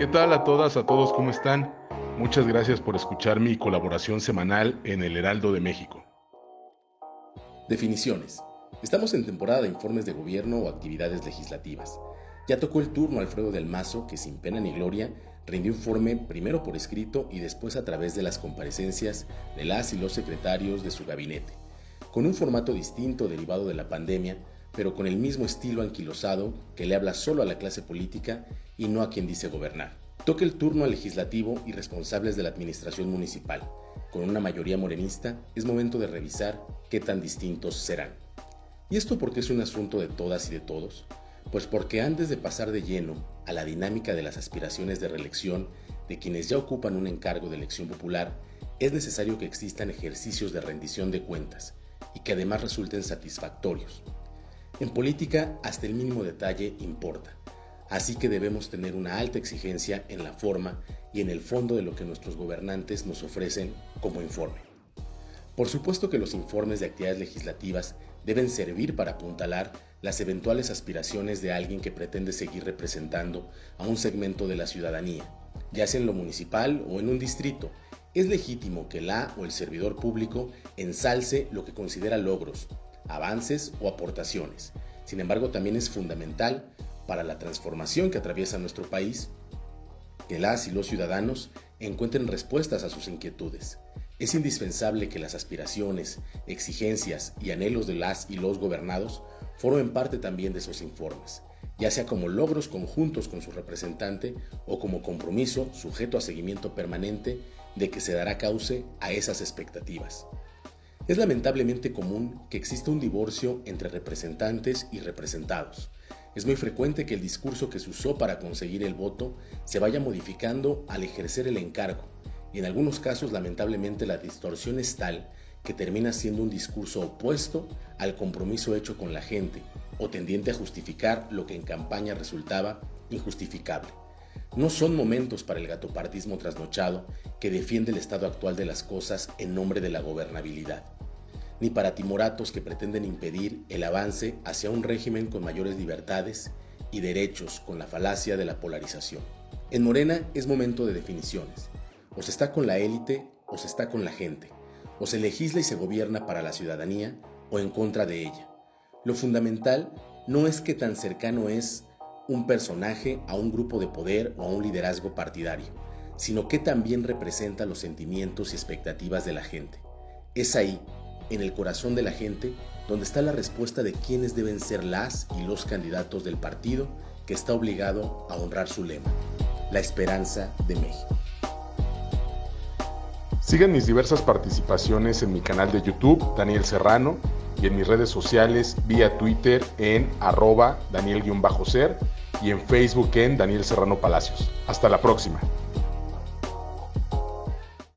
¿Qué tal a todas, a todos? ¿Cómo están? Muchas gracias por escuchar mi colaboración semanal en el Heraldo de México. Definiciones. Estamos en temporada de informes de gobierno o actividades legislativas. Ya tocó el turno Alfredo del Mazo, que sin pena ni gloria rindió informe primero por escrito y después a través de las comparecencias de las y los secretarios de su gabinete, con un formato distinto derivado de la pandemia, pero con el mismo estilo anquilosado que le habla solo a la clase política y no a quien dice gobernar. Toca el turno al legislativo y responsables de la administración municipal. Con una mayoría morenista, es momento de revisar qué tan distintos serán. ¿Y esto porque es un asunto de todas y de todos? Pues porque antes de pasar de lleno a la dinámica de las aspiraciones de reelección de quienes ya ocupan un encargo de elección popular, es necesario que existan ejercicios de rendición de cuentas y que además resulten satisfactorios. En política, hasta el mínimo detalle importa, así que debemos tener una alta exigencia en la forma y en el fondo de lo que nuestros gobernantes nos ofrecen como informe. Por supuesto que los informes de actividades legislativas deben servir para apuntalar las eventuales aspiraciones de alguien que pretende seguir representando a un segmento de la ciudadanía, ya sea en lo municipal o en un distrito. Es legítimo que la o el servidor público ensalce lo que considera logros, avances o aportaciones. Sin embargo, también es fundamental para la transformación que atraviesa nuestro país que las y los ciudadanos encuentren respuestas a sus inquietudes. Es indispensable que las aspiraciones, exigencias y anhelos de las y los gobernados formen parte también de esos informes, ya sea como logros conjuntos con su representante o como compromiso sujeto a seguimiento permanente de que se dará cauce a esas expectativas. Es lamentablemente común que exista un divorcio entre representantes y representados. Es muy frecuente que el discurso que se usó para conseguir el voto se vaya modificando al ejercer el encargo y en algunos casos lamentablemente la distorsión es tal que termina siendo un discurso opuesto al compromiso hecho con la gente o tendiente a justificar lo que en campaña resultaba injustificable. No son momentos para el gatopartismo trasnochado que defiende el estado actual de las cosas en nombre de la gobernabilidad, ni para timoratos que pretenden impedir el avance hacia un régimen con mayores libertades y derechos con la falacia de la polarización. En Morena es momento de definiciones o se está con la élite o se está con la gente. O se legisla y se gobierna para la ciudadanía o en contra de ella. Lo fundamental no es que tan cercano es un personaje a un grupo de poder o a un liderazgo partidario, sino que también representa los sentimientos y expectativas de la gente. Es ahí, en el corazón de la gente, donde está la respuesta de quiénes deben ser las y los candidatos del partido que está obligado a honrar su lema, la esperanza de México. Sigan mis diversas participaciones en mi canal de YouTube, Daniel Serrano, y en mis redes sociales vía Twitter en arroba Daniel-Ser y en Facebook en Daniel Serrano Palacios. Hasta la próxima.